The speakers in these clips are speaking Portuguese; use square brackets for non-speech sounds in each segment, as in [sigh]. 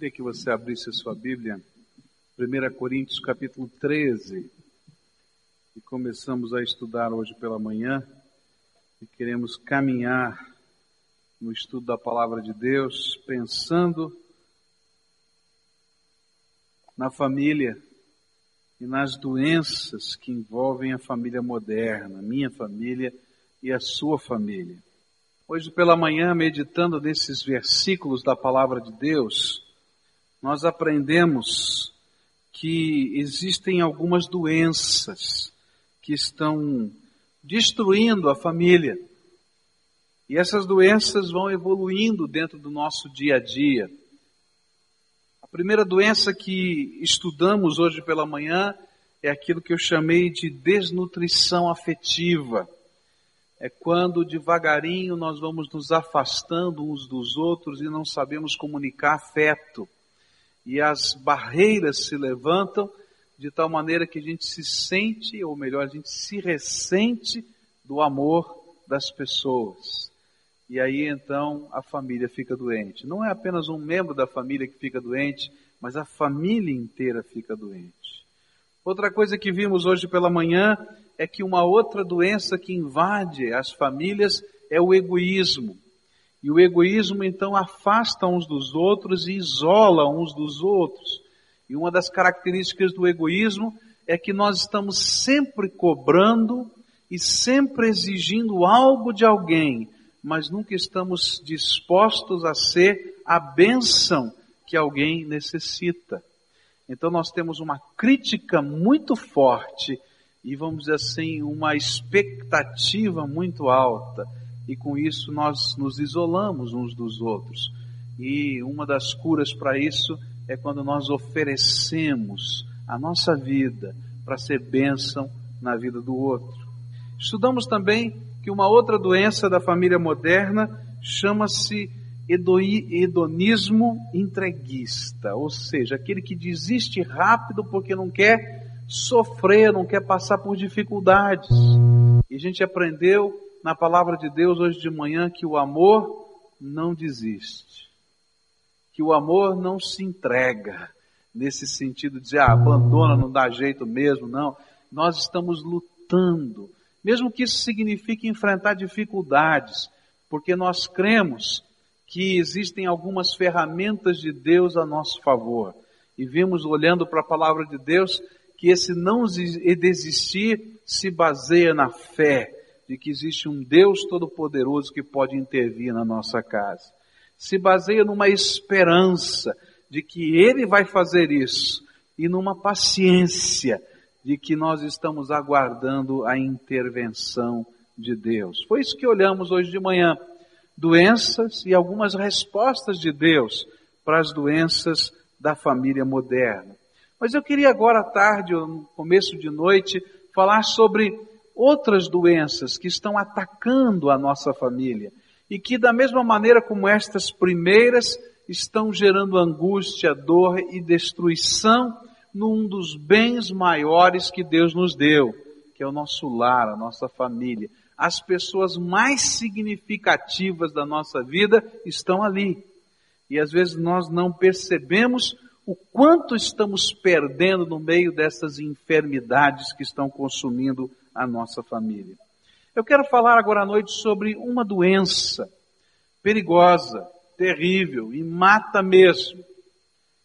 Queria que você abrisse a sua Bíblia, 1 Coríntios capítulo 13, e começamos a estudar hoje pela manhã, e queremos caminhar no estudo da palavra de Deus, pensando na família e nas doenças que envolvem a família moderna, minha família e a sua família. Hoje pela manhã, meditando nesses versículos da palavra de Deus, nós aprendemos que existem algumas doenças que estão destruindo a família. E essas doenças vão evoluindo dentro do nosso dia a dia. A primeira doença que estudamos hoje pela manhã é aquilo que eu chamei de desnutrição afetiva. É quando devagarinho nós vamos nos afastando uns dos outros e não sabemos comunicar afeto e as barreiras se levantam de tal maneira que a gente se sente, ou melhor, a gente se ressente do amor das pessoas. E aí então a família fica doente. Não é apenas um membro da família que fica doente, mas a família inteira fica doente. Outra coisa que vimos hoje pela manhã é que uma outra doença que invade as famílias é o egoísmo. E o egoísmo então afasta uns dos outros e isola uns dos outros. E uma das características do egoísmo é que nós estamos sempre cobrando e sempre exigindo algo de alguém, mas nunca estamos dispostos a ser a bênção que alguém necessita. Então nós temos uma crítica muito forte e vamos dizer assim, uma expectativa muito alta e com isso nós nos isolamos uns dos outros. E uma das curas para isso é quando nós oferecemos a nossa vida para ser bênção na vida do outro. Estudamos também que uma outra doença da família moderna chama-se hedonismo entreguista, ou seja, aquele que desiste rápido porque não quer sofrer, não quer passar por dificuldades. E a gente aprendeu na palavra de Deus hoje de manhã que o amor não desiste, que o amor não se entrega, nesse sentido de dizer, ah, abandona, não dá jeito mesmo, não. Nós estamos lutando, mesmo que isso signifique enfrentar dificuldades, porque nós cremos que existem algumas ferramentas de Deus a nosso favor. E vimos, olhando para a palavra de Deus, que esse não desistir se baseia na fé, de que existe um Deus todo-poderoso que pode intervir na nossa casa. Se baseia numa esperança de que Ele vai fazer isso e numa paciência de que nós estamos aguardando a intervenção de Deus. Foi isso que olhamos hoje de manhã. Doenças e algumas respostas de Deus para as doenças da família moderna. Mas eu queria agora à tarde, ou no começo de noite, falar sobre outras doenças que estão atacando a nossa família e que, da mesma maneira como estas primeiras, estão gerando angústia, dor e destruição num dos bens maiores que Deus nos deu, que é o nosso lar, a nossa família. As pessoas mais significativas da nossa vida estão ali. E às vezes nós não percebemos o quanto estamos perdendo no meio dessas enfermidades que estão consumindo a nossa família. Eu quero falar agora à noite sobre uma doença perigosa, terrível e mata mesmo.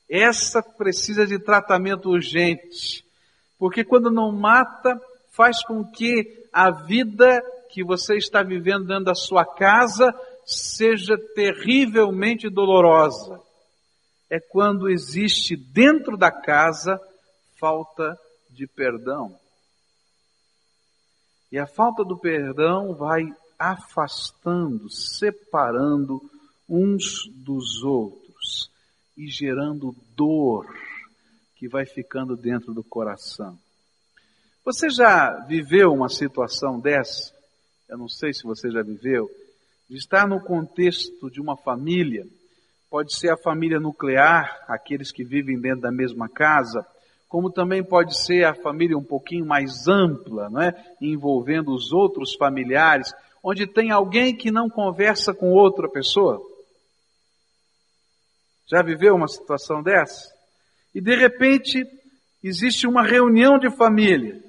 Essa precisa de tratamento urgente, porque quando não mata, faz com que a vida que você está vivendo dentro da sua casa seja terrivelmente dolorosa. É quando existe dentro da casa falta de perdão. E a falta do perdão vai afastando, separando uns dos outros e gerando dor que vai ficando dentro do coração. Você já viveu uma situação dessa? Eu não sei se você já viveu, de estar no contexto de uma família, pode ser a família nuclear, aqueles que vivem dentro da mesma casa, como também pode ser a família um pouquinho mais ampla, não é? envolvendo os outros familiares, onde tem alguém que não conversa com outra pessoa. Já viveu uma situação dessa? E de repente existe uma reunião de família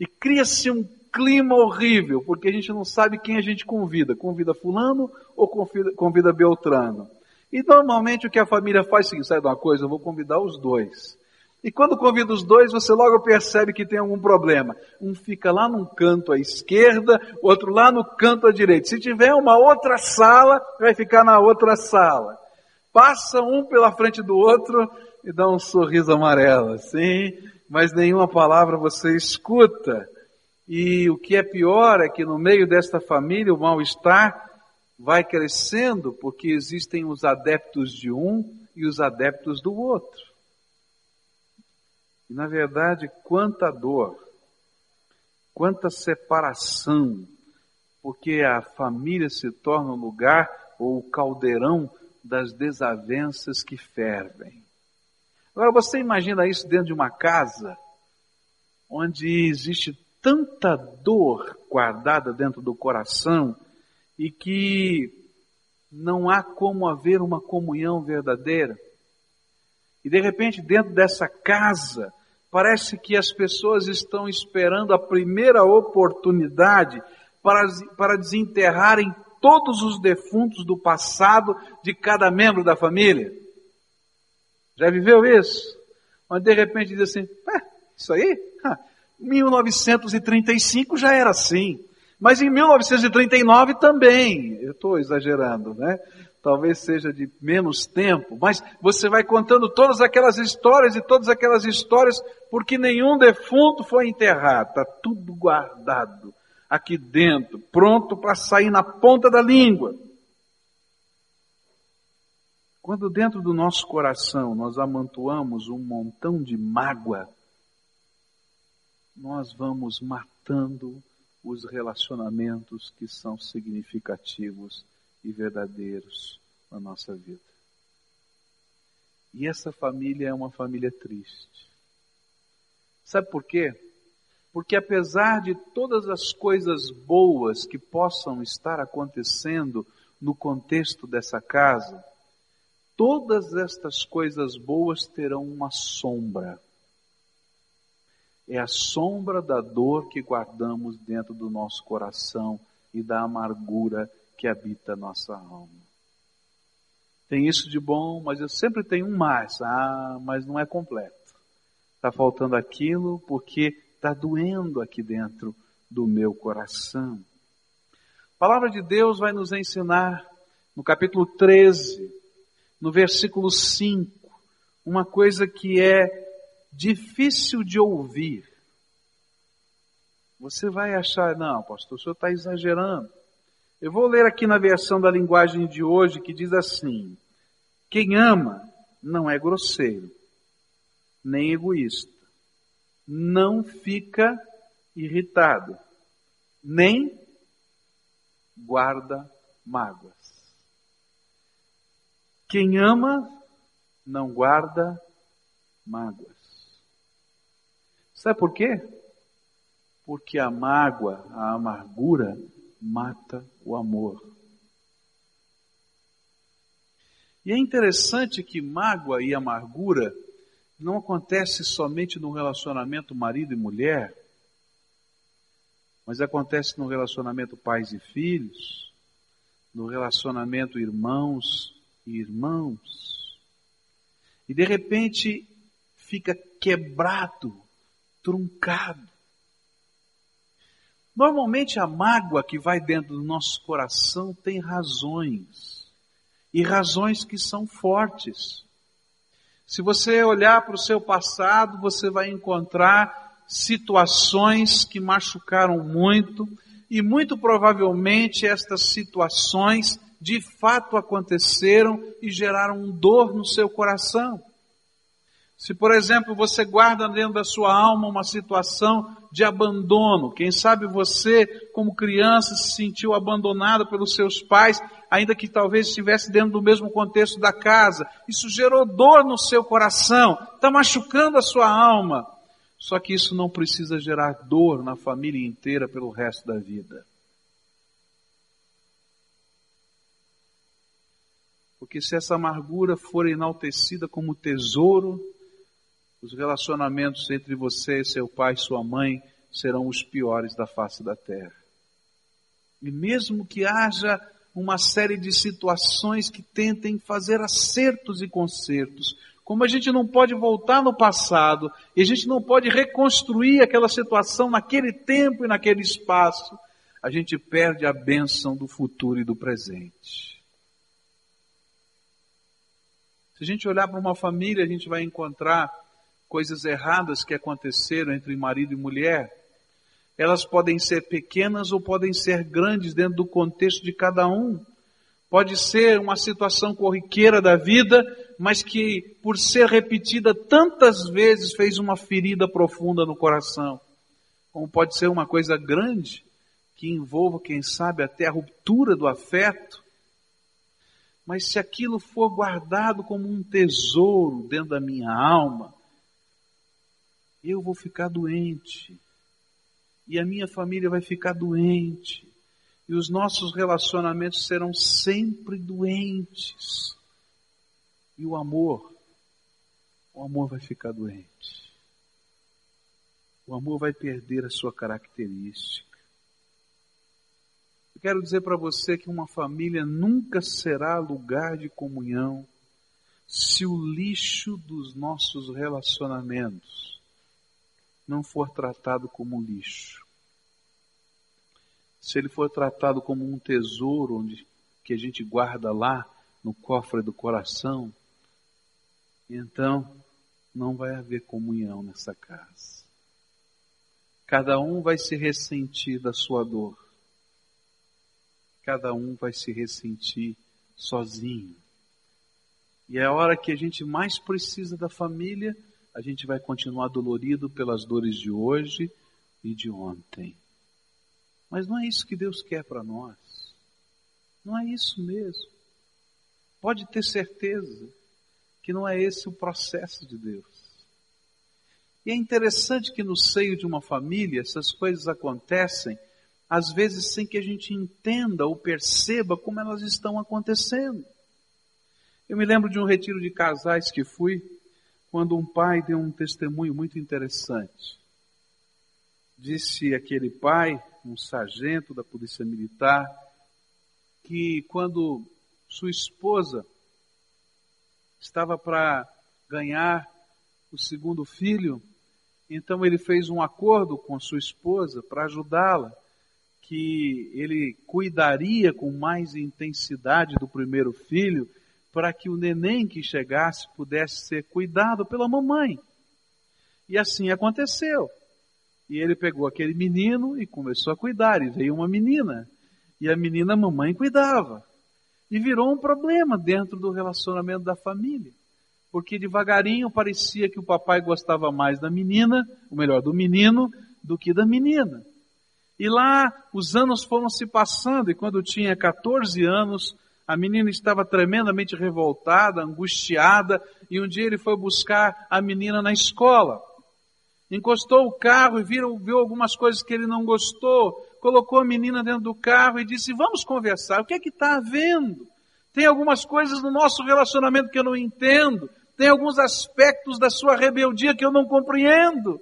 e cria-se um clima horrível, porque a gente não sabe quem a gente convida. Convida fulano ou convida, convida Beltrano. E normalmente o que a família faz é o seguinte, sabe de uma coisa, eu vou convidar os dois. E quando convida os dois, você logo percebe que tem algum problema. Um fica lá num canto à esquerda, outro lá no canto à direita. Se tiver uma outra sala, vai ficar na outra sala. Passa um pela frente do outro e dá um sorriso amarelo, assim, mas nenhuma palavra você escuta. E o que é pior é que no meio desta família o mal-estar vai crescendo porque existem os adeptos de um e os adeptos do outro. E na verdade, quanta dor, quanta separação, porque a família se torna o lugar ou o caldeirão das desavenças que fervem. Agora você imagina isso dentro de uma casa onde existe tanta dor guardada dentro do coração e que não há como haver uma comunhão verdadeira. E de repente, dentro dessa casa, parece que as pessoas estão esperando a primeira oportunidade para, para desenterrarem todos os defuntos do passado de cada membro da família. Já viveu isso? Mas de repente diz assim, isso aí? 1935 já era assim. Mas em 1939 também, eu estou exagerando, né? Talvez seja de menos tempo, mas você vai contando todas aquelas histórias e todas aquelas histórias, porque nenhum defunto foi enterrado, está tudo guardado aqui dentro, pronto para sair na ponta da língua. Quando dentro do nosso coração nós amontoamos um montão de mágoa, nós vamos matando os relacionamentos que são significativos e verdadeiros na nossa vida. E essa família é uma família triste. Sabe por quê? Porque apesar de todas as coisas boas que possam estar acontecendo no contexto dessa casa, todas estas coisas boas terão uma sombra é a sombra da dor que guardamos dentro do nosso coração e da amargura que habita a nossa alma. Tem isso de bom, mas eu sempre tenho um mais. Ah, mas não é completo. Está faltando aquilo porque está doendo aqui dentro do meu coração. A palavra de Deus vai nos ensinar no capítulo 13, no versículo 5, uma coisa que é difícil de ouvir. Você vai achar, não, pastor, o senhor está exagerando. Eu vou ler aqui na versão da linguagem de hoje que diz assim: quem ama não é grosseiro, nem egoísta, não fica irritado, nem guarda mágoas. Quem ama não guarda mágoas. Sabe por quê? Porque a mágoa, a amargura, mata o amor. E é interessante que mágoa e amargura não acontece somente no relacionamento marido e mulher, mas acontece no relacionamento pais e filhos, no relacionamento irmãos e irmãos. E de repente fica quebrado truncado. Normalmente a mágoa que vai dentro do nosso coração tem razões, e razões que são fortes. Se você olhar para o seu passado, você vai encontrar situações que machucaram muito, e muito provavelmente estas situações de fato aconteceram e geraram dor no seu coração. Se, por exemplo, você guarda dentro da sua alma uma situação de abandono, quem sabe você, como criança, se sentiu abandonado pelos seus pais, ainda que talvez estivesse dentro do mesmo contexto da casa, isso gerou dor no seu coração, está machucando a sua alma. Só que isso não precisa gerar dor na família inteira pelo resto da vida. Porque se essa amargura for enaltecida como tesouro, os relacionamentos entre você, seu pai sua mãe serão os piores da face da terra. E mesmo que haja uma série de situações que tentem fazer acertos e consertos, como a gente não pode voltar no passado e a gente não pode reconstruir aquela situação naquele tempo e naquele espaço, a gente perde a bênção do futuro e do presente. Se a gente olhar para uma família, a gente vai encontrar coisas erradas que aconteceram entre marido e mulher. Elas podem ser pequenas ou podem ser grandes dentro do contexto de cada um. Pode ser uma situação corriqueira da vida, mas que, por ser repetida tantas vezes, fez uma ferida profunda no coração. Como pode ser uma coisa grande, que envolva, quem sabe, até a ruptura do afeto. Mas se aquilo for guardado como um tesouro dentro da minha alma, eu vou ficar doente. E a minha família vai ficar doente. E os nossos relacionamentos serão sempre doentes. E o amor, o amor vai ficar doente. O amor vai perder a sua característica quero dizer para você que uma família nunca será lugar de comunhão se o lixo dos nossos relacionamentos não for tratado como lixo. Se ele for tratado como um tesouro onde que a gente guarda lá no cofre do coração, então não vai haver comunhão nessa casa. Cada um vai se ressentir da sua dor cada um vai se ressentir sozinho. E é a hora que a gente mais precisa da família, a gente vai continuar dolorido pelas dores de hoje e de ontem. Mas não é isso que Deus quer para nós. Não é isso mesmo. Pode ter certeza que não é esse o processo de Deus. E é interessante que no seio de uma família essas coisas acontecem às vezes sem que a gente entenda ou perceba como elas estão acontecendo. Eu me lembro de um retiro de casais que fui, quando um pai deu um testemunho muito interessante. Disse aquele pai, um sargento da Polícia Militar, que quando sua esposa estava para ganhar o segundo filho, então ele fez um acordo com sua esposa para ajudá-la que ele cuidaria com mais intensidade do primeiro filho, para que o neném que chegasse pudesse ser cuidado pela mamãe. E assim aconteceu. E ele pegou aquele menino e começou a cuidar, e veio uma menina. E a menina, a mamãe cuidava. E virou um problema dentro do relacionamento da família. Porque devagarinho parecia que o papai gostava mais da menina, ou melhor, do menino, do que da menina. E lá os anos foram se passando, e quando tinha 14 anos, a menina estava tremendamente revoltada, angustiada, e um dia ele foi buscar a menina na escola. Encostou o carro e viu, viu algumas coisas que ele não gostou, colocou a menina dentro do carro e disse: Vamos conversar, o que é que está havendo? Tem algumas coisas no nosso relacionamento que eu não entendo, tem alguns aspectos da sua rebeldia que eu não compreendo.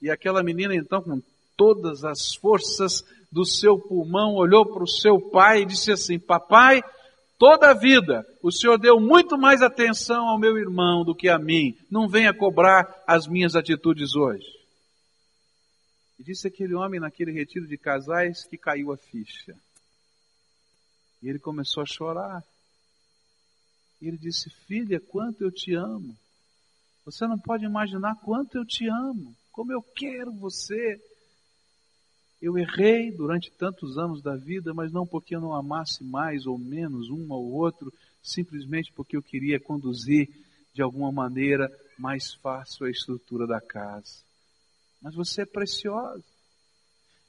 E aquela menina, então, com todas as forças do seu pulmão, olhou para o seu pai e disse assim: Papai, toda a vida o Senhor deu muito mais atenção ao meu irmão do que a mim. Não venha cobrar as minhas atitudes hoje. E disse aquele homem naquele retiro de casais que caiu a ficha. E ele começou a chorar. E ele disse: Filha, quanto eu te amo. Você não pode imaginar quanto eu te amo. Como eu quero você. Eu errei durante tantos anos da vida, mas não porque eu não amasse mais ou menos um ou outro, simplesmente porque eu queria conduzir de alguma maneira mais fácil a estrutura da casa. Mas você é preciosa.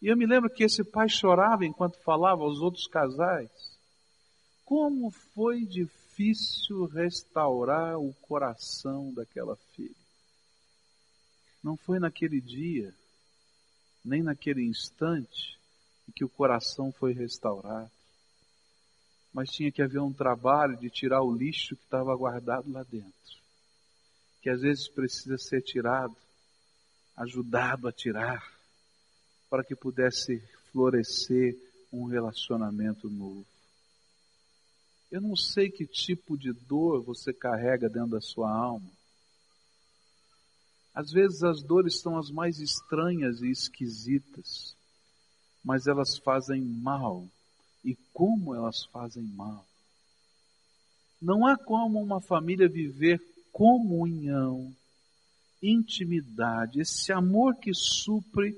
E eu me lembro que esse pai chorava enquanto falava aos outros casais. Como foi difícil restaurar o coração daquela filha. Não foi naquele dia, nem naquele instante em que o coração foi restaurado. mas tinha que haver um trabalho de tirar o lixo que estava guardado lá dentro, que às vezes precisa ser tirado, ajudado a tirar, para que pudesse florescer um relacionamento novo. Eu não sei que tipo de dor você carrega dentro da sua alma. Às vezes as dores são as mais estranhas e esquisitas, mas elas fazem mal. E como elas fazem mal? Não há como uma família viver comunhão, intimidade, esse amor que supre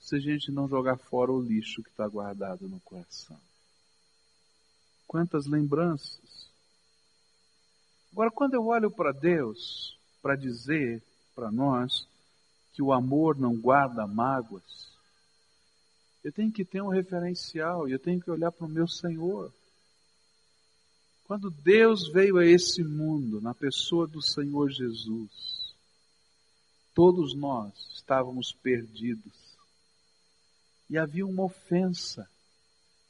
se a gente não jogar fora o lixo que está guardado no coração. Quantas lembranças. Agora, quando eu olho para Deus para dizer para nós que o amor não guarda mágoas, eu tenho que ter um referencial eu tenho que olhar para o meu Senhor. Quando Deus veio a esse mundo, na pessoa do Senhor Jesus, todos nós estávamos perdidos. E havia uma ofensa,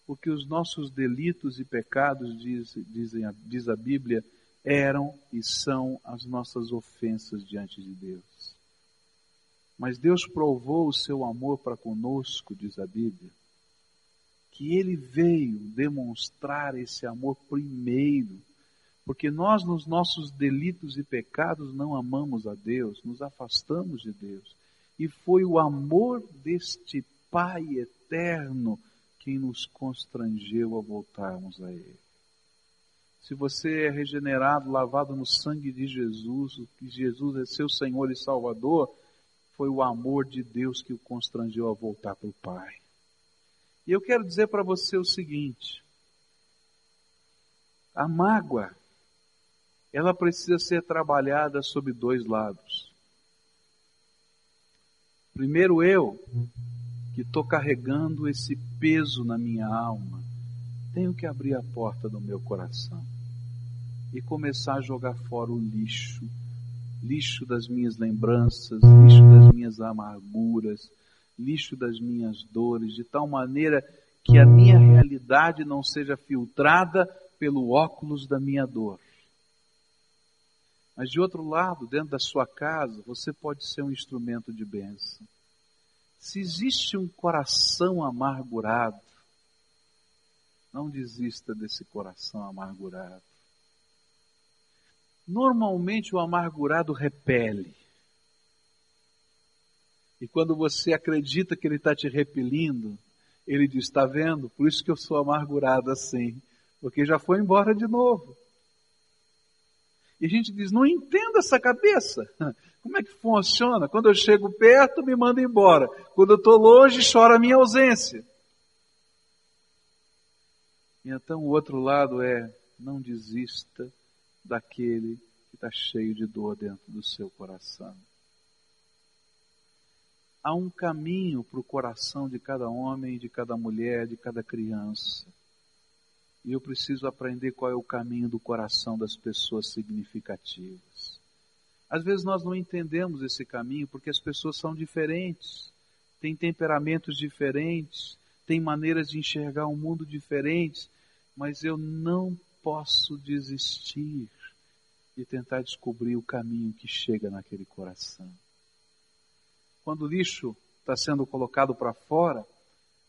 porque os nossos delitos e pecados, diz, dizem, diz a Bíblia, eram e são as nossas ofensas diante de Deus. Mas Deus provou o seu amor para conosco, diz a Bíblia, que ele veio demonstrar esse amor primeiro, porque nós, nos nossos delitos e pecados, não amamos a Deus, nos afastamos de Deus. E foi o amor deste Pai eterno quem nos constrangeu a voltarmos a Ele se você é regenerado, lavado no sangue de Jesus, que Jesus é seu Senhor e Salvador, foi o amor de Deus que o constrangeu a voltar para o Pai. E eu quero dizer para você o seguinte: a mágoa, ela precisa ser trabalhada sob dois lados. Primeiro, eu, que estou carregando esse peso na minha alma, tenho que abrir a porta do meu coração e começar a jogar fora o lixo, lixo das minhas lembranças, lixo das minhas amarguras, lixo das minhas dores, de tal maneira que a minha realidade não seja filtrada pelo óculos da minha dor. Mas de outro lado, dentro da sua casa, você pode ser um instrumento de bênção. Se existe um coração amargurado, não desista desse coração amargurado. Normalmente o amargurado repele. E quando você acredita que ele está te repelindo, ele diz: Está vendo? Por isso que eu sou amargurado assim. Porque já foi embora de novo. E a gente diz: Não entendo essa cabeça. [laughs] Como é que funciona? Quando eu chego perto, me manda embora. Quando eu estou longe, chora a minha ausência. Então o outro lado é: não desista daquele que está cheio de dor dentro do seu coração. Há um caminho para o coração de cada homem, de cada mulher, de cada criança. E eu preciso aprender qual é o caminho do coração das pessoas significativas. Às vezes nós não entendemos esse caminho porque as pessoas são diferentes, têm temperamentos diferentes, têm maneiras de enxergar o um mundo diferentes, mas eu não posso desistir de tentar descobrir o caminho que chega naquele coração. Quando o lixo está sendo colocado para fora,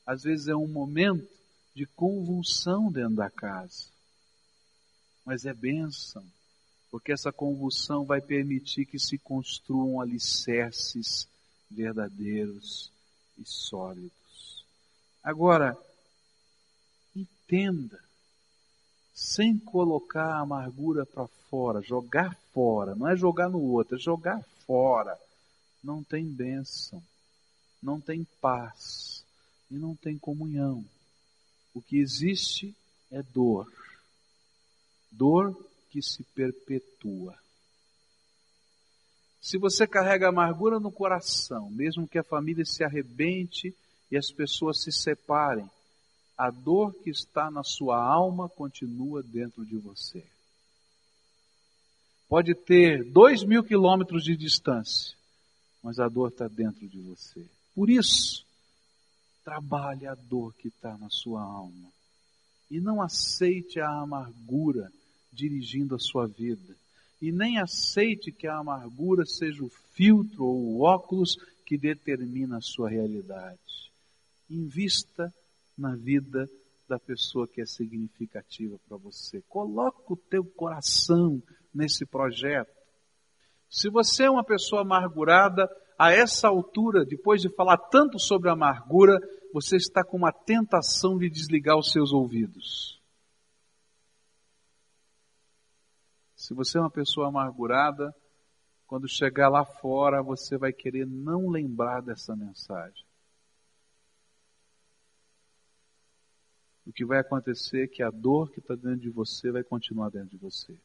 às vezes é um momento de convulsão dentro da casa. Mas é bênção, porque essa convulsão vai permitir que se construam alicerces verdadeiros e sólidos. Agora, entenda, sem colocar a amargura para fora, jogar fora, não é jogar no outro, é jogar fora. Não tem bênção, não tem paz e não tem comunhão. O que existe é dor. Dor que se perpetua. Se você carrega amargura no coração, mesmo que a família se arrebente e as pessoas se separem, a dor que está na sua alma continua dentro de você. Pode ter dois mil quilômetros de distância, mas a dor está dentro de você. Por isso, trabalhe a dor que está na sua alma. E não aceite a amargura dirigindo a sua vida. E nem aceite que a amargura seja o filtro ou o óculos que determina a sua realidade. Invista na vida da pessoa que é significativa para você. Coloque o teu coração nesse projeto. Se você é uma pessoa amargurada, a essa altura, depois de falar tanto sobre amargura, você está com uma tentação de desligar os seus ouvidos. Se você é uma pessoa amargurada, quando chegar lá fora, você vai querer não lembrar dessa mensagem. O que vai acontecer é que a dor que está dentro de você vai continuar dentro de você.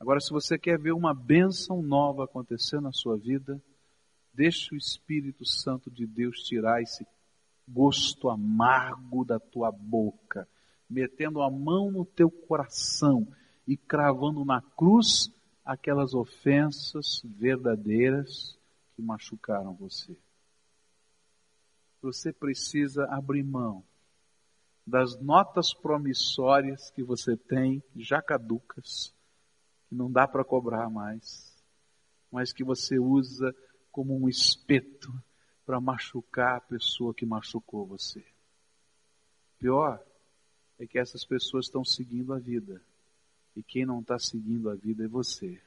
Agora, se você quer ver uma bênção nova acontecer na sua vida, deixe o Espírito Santo de Deus tirar esse gosto amargo da tua boca, metendo a mão no teu coração e cravando na cruz aquelas ofensas verdadeiras que machucaram você. Você precisa abrir mão das notas promissórias que você tem, já caducas, que não dá para cobrar mais, mas que você usa como um espeto para machucar a pessoa que machucou você. Pior é que essas pessoas estão seguindo a vida. E quem não está seguindo a vida é você.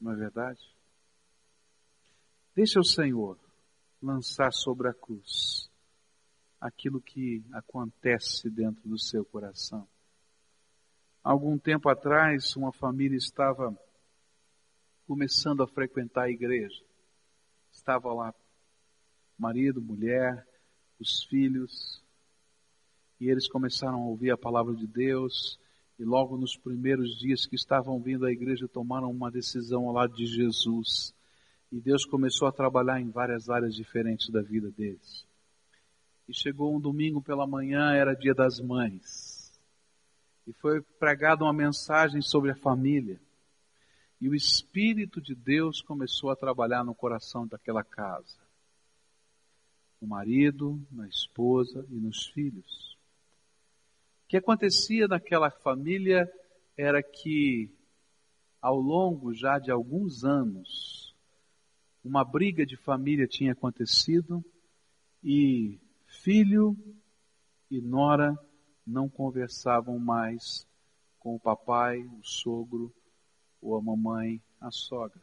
Não é verdade? Deixa o Senhor lançar sobre a cruz aquilo que acontece dentro do seu coração. Algum tempo atrás, uma família estava começando a frequentar a igreja. Estava lá marido, mulher, os filhos, e eles começaram a ouvir a palavra de Deus, e logo nos primeiros dias que estavam vindo à igreja tomaram uma decisão ao lado de Jesus. E Deus começou a trabalhar em várias áreas diferentes da vida deles. E chegou um domingo pela manhã, era dia das mães. E foi pregada uma mensagem sobre a família. E o Espírito de Deus começou a trabalhar no coração daquela casa. No marido, na esposa e nos filhos. O que acontecia naquela família era que, ao longo já de alguns anos, uma briga de família tinha acontecido e filho e nora não conversavam mais com o papai, o sogro ou a mamãe, a sogra.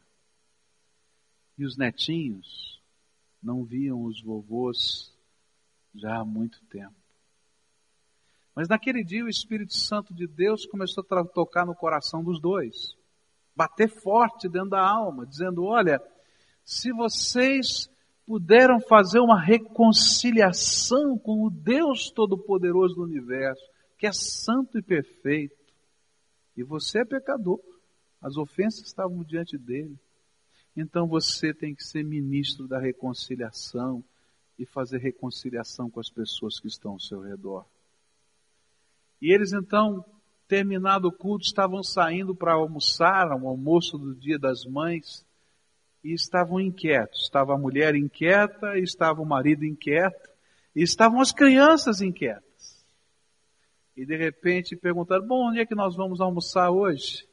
E os netinhos não viam os vovôs já há muito tempo. Mas naquele dia o Espírito Santo de Deus começou a tocar no coração dos dois, bater forte dentro da alma, dizendo: Olha, se vocês puderam fazer uma reconciliação com o Deus Todo-Poderoso do universo, que é santo e perfeito, e você é pecador, as ofensas estavam diante dele, então você tem que ser ministro da reconciliação e fazer reconciliação com as pessoas que estão ao seu redor. E eles então, terminado o culto, estavam saindo para almoçar, um almoço do dia das mães, e estavam inquietos. Estava a mulher inquieta, estava o marido inquieto, e estavam as crianças inquietas. E de repente perguntaram, bom, onde é que nós vamos almoçar hoje?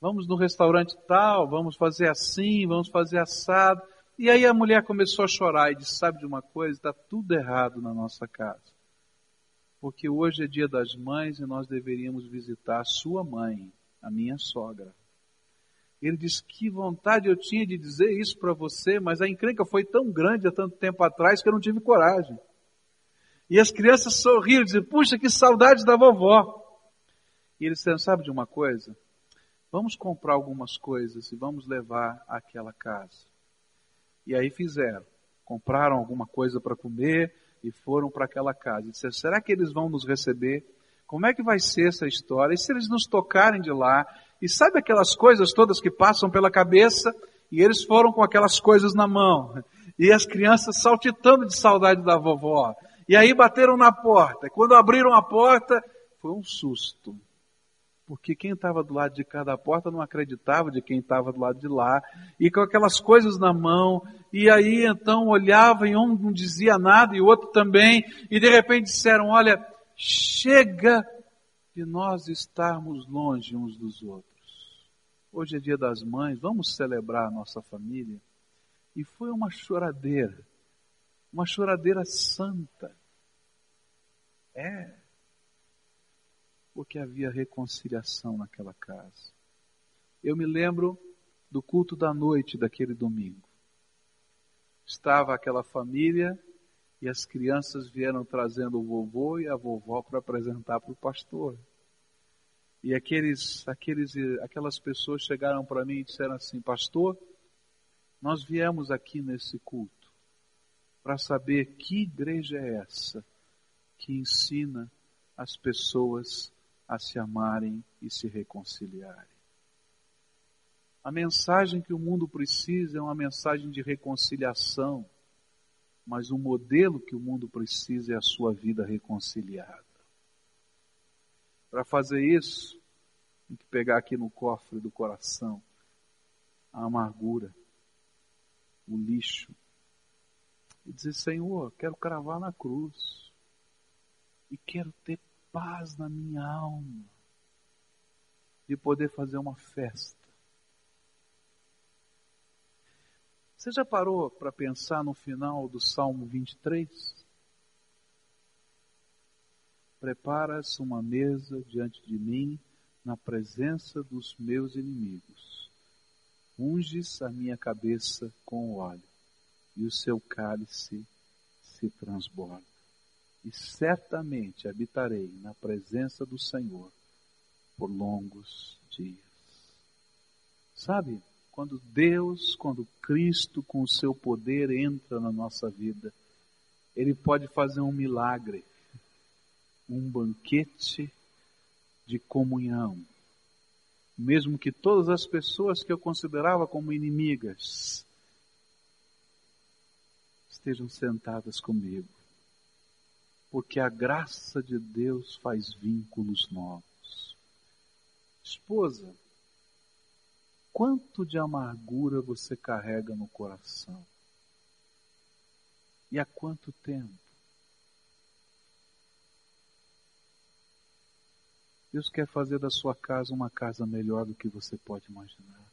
Vamos no restaurante tal, vamos fazer assim, vamos fazer assado. E aí a mulher começou a chorar e disse, sabe de uma coisa, está tudo errado na nossa casa porque hoje é dia das mães e nós deveríamos visitar a sua mãe, a minha sogra. Ele disse: Que vontade eu tinha de dizer isso para você, mas a encrenca foi tão grande há tanto tempo atrás que eu não tive coragem. E as crianças sorriram e diziam: Puxa, que saudade da vovó. E eles disseram: Sabe de uma coisa? Vamos comprar algumas coisas e vamos levar àquela casa. E aí fizeram. Compraram alguma coisa para comer, e foram para aquela casa. E disseram, será que eles vão nos receber? Como é que vai ser essa história? E se eles nos tocarem de lá? E sabe aquelas coisas todas que passam pela cabeça? E eles foram com aquelas coisas na mão. E as crianças saltitando de saudade da vovó. E aí bateram na porta. E quando abriram a porta, foi um susto. porque quem estava do lado de cada porta não acreditava de quem estava do lado de lá, e com aquelas coisas na mão, e aí então olhava e um não dizia nada e o outro também, e de repente disseram: Olha, chega de nós estarmos longe uns dos outros. Hoje é dia das mães, vamos celebrar a nossa família. E foi uma choradeira, uma choradeira santa. É, porque havia reconciliação naquela casa. Eu me lembro do culto da noite daquele domingo. Estava aquela família e as crianças vieram trazendo o vovô e a vovó para apresentar para o pastor. E aqueles, aqueles, aquelas pessoas chegaram para mim e disseram assim, pastor, nós viemos aqui nesse culto para saber que igreja é essa que ensina as pessoas a se amarem e se reconciliarem. A mensagem que o mundo precisa é uma mensagem de reconciliação, mas o modelo que o mundo precisa é a sua vida reconciliada. Para fazer isso, tem que pegar aqui no cofre do coração a amargura, o lixo, e dizer: Senhor, quero cravar na cruz, e quero ter paz na minha alma, de poder fazer uma festa. Você já parou para pensar no final do Salmo 23? Preparas uma mesa diante de mim, na presença dos meus inimigos. Unges a minha cabeça com óleo, e o seu cálice se transborda. E certamente habitarei na presença do Senhor por longos dias. Sabe, quando Deus, quando Cristo com o seu poder entra na nossa vida, Ele pode fazer um milagre um banquete de comunhão. Mesmo que todas as pessoas que eu considerava como inimigas estejam sentadas comigo. Porque a graça de Deus faz vínculos novos. Esposa, quanto de amargura você carrega no coração? E há quanto tempo? Deus quer fazer da sua casa uma casa melhor do que você pode imaginar.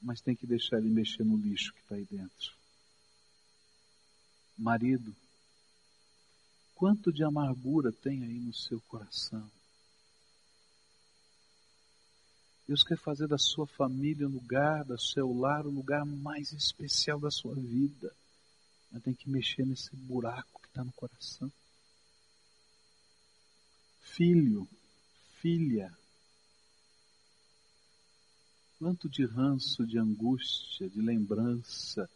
Mas tem que deixar ele mexer no lixo que está aí dentro. Marido, quanto de amargura tem aí no seu coração? Deus quer fazer da sua família o lugar, do seu lar, o lugar mais especial da sua vida. Mas tem que mexer nesse buraco que está no coração filho, filha. Quanto de ranço, de angústia, de lembrança,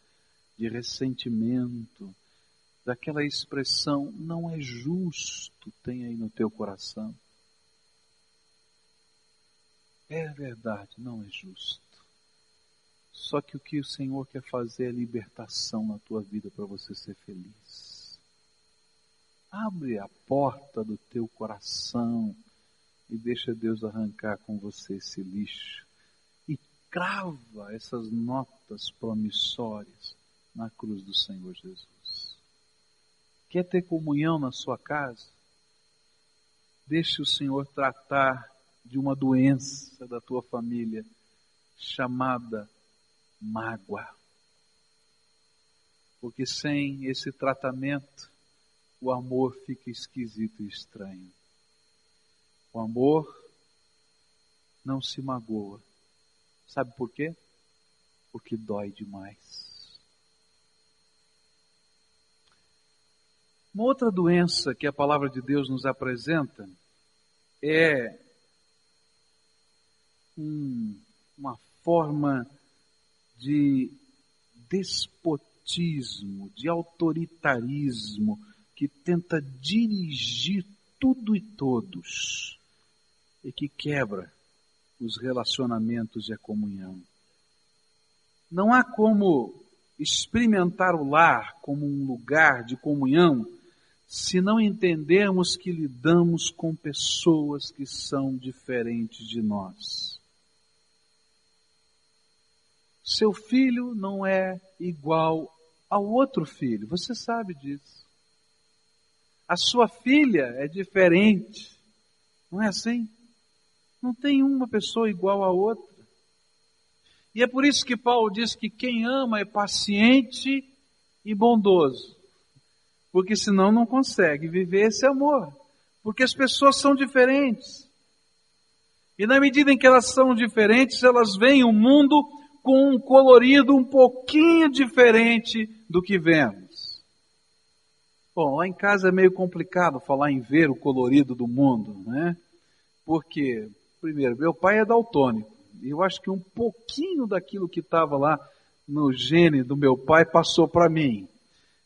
de ressentimento, daquela expressão não é justo tem aí no teu coração. É verdade, não é justo. Só que o que o Senhor quer fazer é libertação na tua vida para você ser feliz. Abre a porta do teu coração e deixa Deus arrancar com você esse lixo. E crava essas notas promissórias na cruz do Senhor Jesus. Quer ter comunhão na sua casa? Deixe o Senhor tratar de uma doença da tua família chamada mágoa. Porque sem esse tratamento, o amor fica esquisito e estranho. O amor não se magoa. Sabe por quê? Porque dói demais. Uma outra doença que a palavra de Deus nos apresenta é um, uma forma de despotismo, de autoritarismo, que tenta dirigir tudo e todos e que quebra os relacionamentos e a comunhão. Não há como experimentar o lar como um lugar de comunhão se não entendermos que lidamos com pessoas que são diferentes de nós. Seu filho não é igual ao outro filho, você sabe disso. A sua filha é diferente, não é assim? Não tem uma pessoa igual a outra. E é por isso que Paulo diz que quem ama é paciente e bondoso. Porque senão não consegue viver esse amor. Porque as pessoas são diferentes. E na medida em que elas são diferentes, elas veem o mundo com um colorido um pouquinho diferente do que vemos. Bom, lá em casa é meio complicado falar em ver o colorido do mundo, né? Porque, primeiro, meu pai é daltônico. E eu acho que um pouquinho daquilo que estava lá no gene do meu pai passou para mim.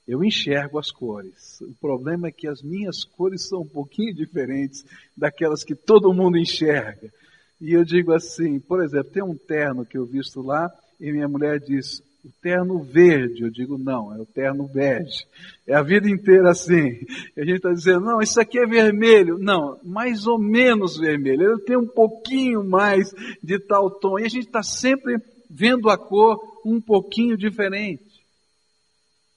Eu enxergo as cores. O problema é que as minhas cores são um pouquinho diferentes daquelas que todo mundo enxerga. E eu digo assim, por exemplo, tem um terno que eu visto lá e minha mulher diz, o terno verde. Eu digo, não, é o terno bege. É a vida inteira assim. E a gente está dizendo, não, isso aqui é vermelho. Não, mais ou menos vermelho. Ele tem um pouquinho mais de tal tom. E a gente está sempre vendo a cor um pouquinho diferente.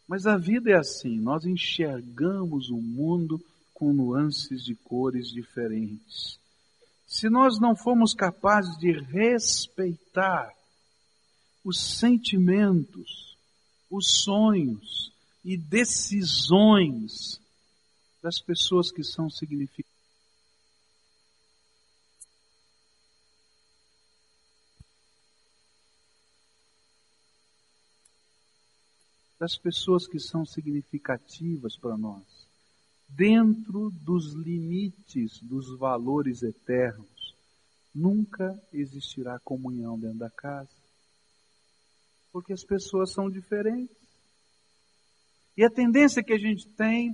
Mas a vida é assim, nós enxergamos o mundo com nuances de cores diferentes. Se nós não formos capazes de respeitar os sentimentos, os sonhos e decisões das pessoas que são significativas. Das pessoas que são significativas para nós, dentro dos limites dos valores eternos, nunca existirá comunhão dentro da casa porque as pessoas são diferentes. E a tendência que a gente tem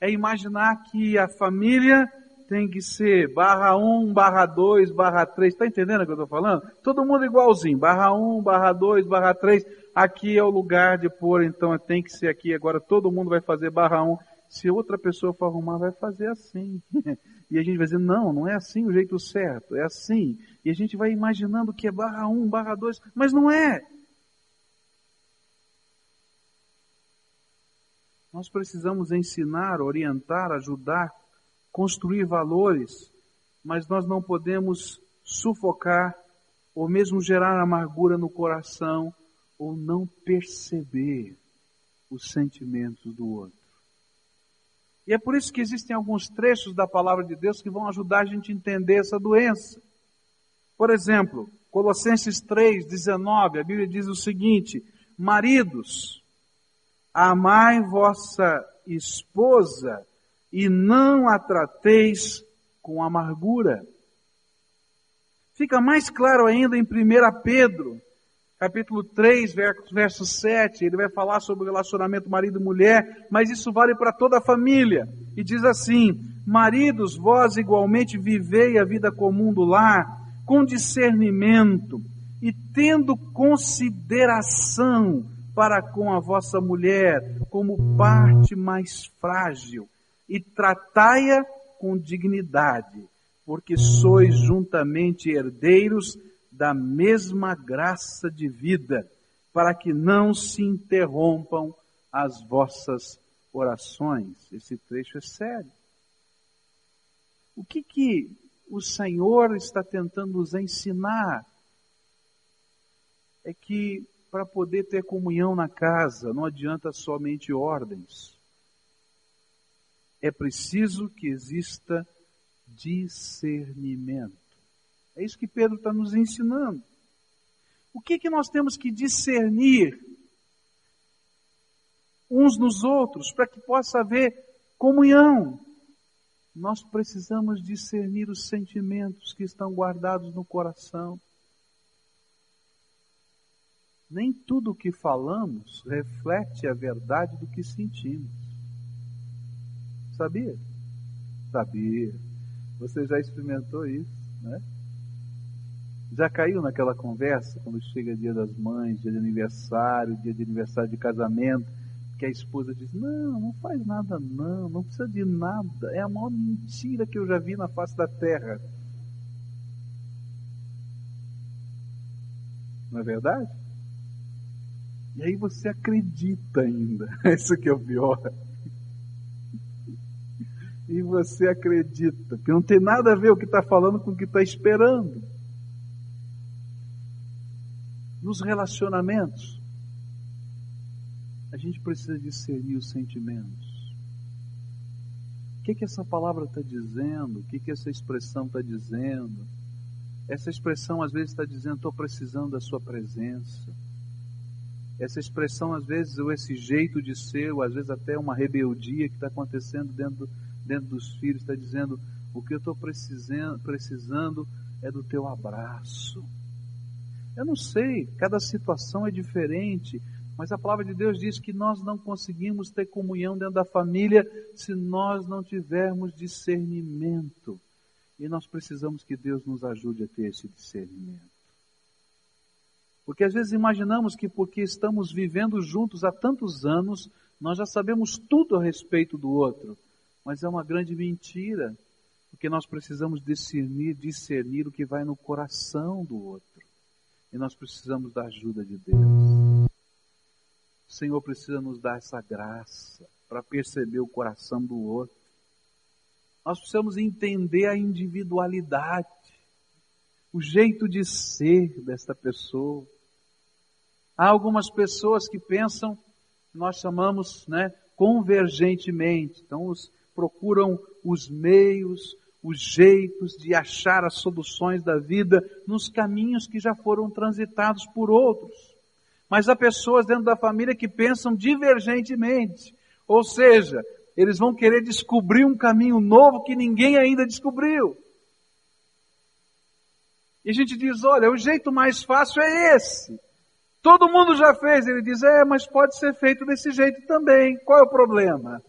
é imaginar que a família tem que ser barra 1, barra 2, barra 3. Está entendendo o que eu estou falando? Todo mundo igualzinho. Barra 1, barra 2, barra 3. Aqui é o lugar de pôr, então tem que ser aqui. Agora todo mundo vai fazer barra 1. Se outra pessoa for arrumar, vai fazer assim. [laughs] e a gente vai dizer, não, não é assim o jeito certo. É assim. E a gente vai imaginando que é barra 1, barra 2. Mas não é. Nós precisamos ensinar, orientar, ajudar, construir valores, mas nós não podemos sufocar ou mesmo gerar amargura no coração ou não perceber os sentimentos do outro. E é por isso que existem alguns trechos da palavra de Deus que vão ajudar a gente a entender essa doença. Por exemplo, Colossenses 3, 19, a Bíblia diz o seguinte: Maridos, Amai vossa esposa e não a trateis com amargura. Fica mais claro ainda em 1 Pedro, capítulo 3, verso 7. Ele vai falar sobre o relacionamento marido e mulher, mas isso vale para toda a família. E diz assim: Maridos, vós igualmente vivei a vida comum do lar, com discernimento e tendo consideração para com a vossa mulher como parte mais frágil e tratai-a com dignidade, porque sois juntamente herdeiros da mesma graça de vida, para que não se interrompam as vossas orações. Esse trecho é sério. O que que o Senhor está tentando nos ensinar? É que para poder ter comunhão na casa, não adianta somente ordens. É preciso que exista discernimento. É isso que Pedro está nos ensinando. O que, que nós temos que discernir uns nos outros para que possa haver comunhão? Nós precisamos discernir os sentimentos que estão guardados no coração. Nem tudo o que falamos reflete a verdade do que sentimos. Sabia? Sabia. Você já experimentou isso, né? Já caiu naquela conversa quando chega dia das mães, dia de aniversário, dia de aniversário de casamento, que a esposa diz: Não, não faz nada, não, não precisa de nada. É a maior mentira que eu já vi na face da terra. Não é verdade? E aí você acredita ainda. [laughs] Isso que é o pior. E você acredita, que não tem nada a ver o que está falando com o que está esperando. Nos relacionamentos, a gente precisa discernir os sentimentos. O que, que essa palavra está dizendo? O que, que essa expressão está dizendo? Essa expressão às vezes está dizendo: estou precisando da sua presença. Essa expressão, às vezes, ou esse jeito de ser, ou às vezes até uma rebeldia que está acontecendo dentro, dentro dos filhos, está dizendo: o que eu estou precisando, precisando é do teu abraço. Eu não sei, cada situação é diferente, mas a palavra de Deus diz que nós não conseguimos ter comunhão dentro da família se nós não tivermos discernimento. E nós precisamos que Deus nos ajude a ter esse discernimento. Porque às vezes imaginamos que porque estamos vivendo juntos há tantos anos, nós já sabemos tudo a respeito do outro. Mas é uma grande mentira, porque nós precisamos discernir, discernir o que vai no coração do outro. E nós precisamos da ajuda de Deus. O Senhor precisa nos dar essa graça para perceber o coração do outro. Nós precisamos entender a individualidade, o jeito de ser desta pessoa. Há algumas pessoas que pensam, nós chamamos, né, convergentemente. Então, os, procuram os meios, os jeitos de achar as soluções da vida nos caminhos que já foram transitados por outros. Mas há pessoas dentro da família que pensam divergentemente. Ou seja, eles vão querer descobrir um caminho novo que ninguém ainda descobriu. E a gente diz: olha, o jeito mais fácil é esse. Todo mundo já fez. Ele diz: é, mas pode ser feito desse jeito também. Qual é o problema?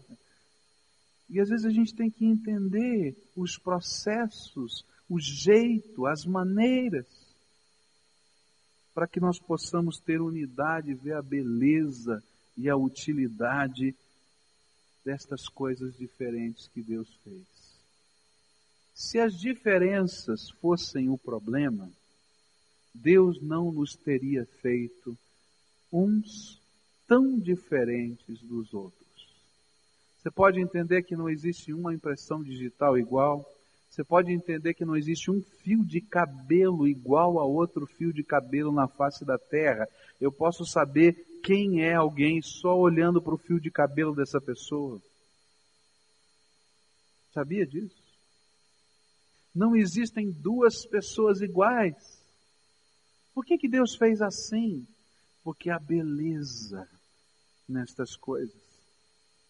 E às vezes a gente tem que entender os processos, o jeito, as maneiras, para que nós possamos ter unidade, ver a beleza e a utilidade destas coisas diferentes que Deus fez. Se as diferenças fossem o problema, Deus não nos teria feito uns tão diferentes dos outros. Você pode entender que não existe uma impressão digital igual. Você pode entender que não existe um fio de cabelo igual a outro fio de cabelo na face da terra. Eu posso saber quem é alguém só olhando para o fio de cabelo dessa pessoa. Sabia disso? Não existem duas pessoas iguais. Por que, que Deus fez assim? Porque há beleza nestas coisas.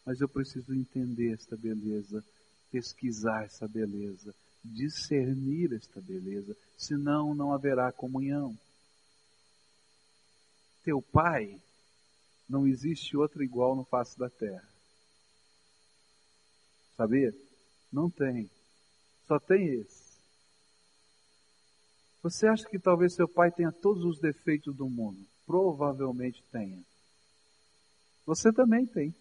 Mas eu preciso entender esta beleza, pesquisar essa beleza, discernir esta beleza, senão não haverá comunhão. Teu pai, não existe outro igual no face da terra. Sabia? Não tem. Só tem esse. Você acha que talvez seu pai tenha todos os defeitos do mundo? Provavelmente tenha. Você também tem.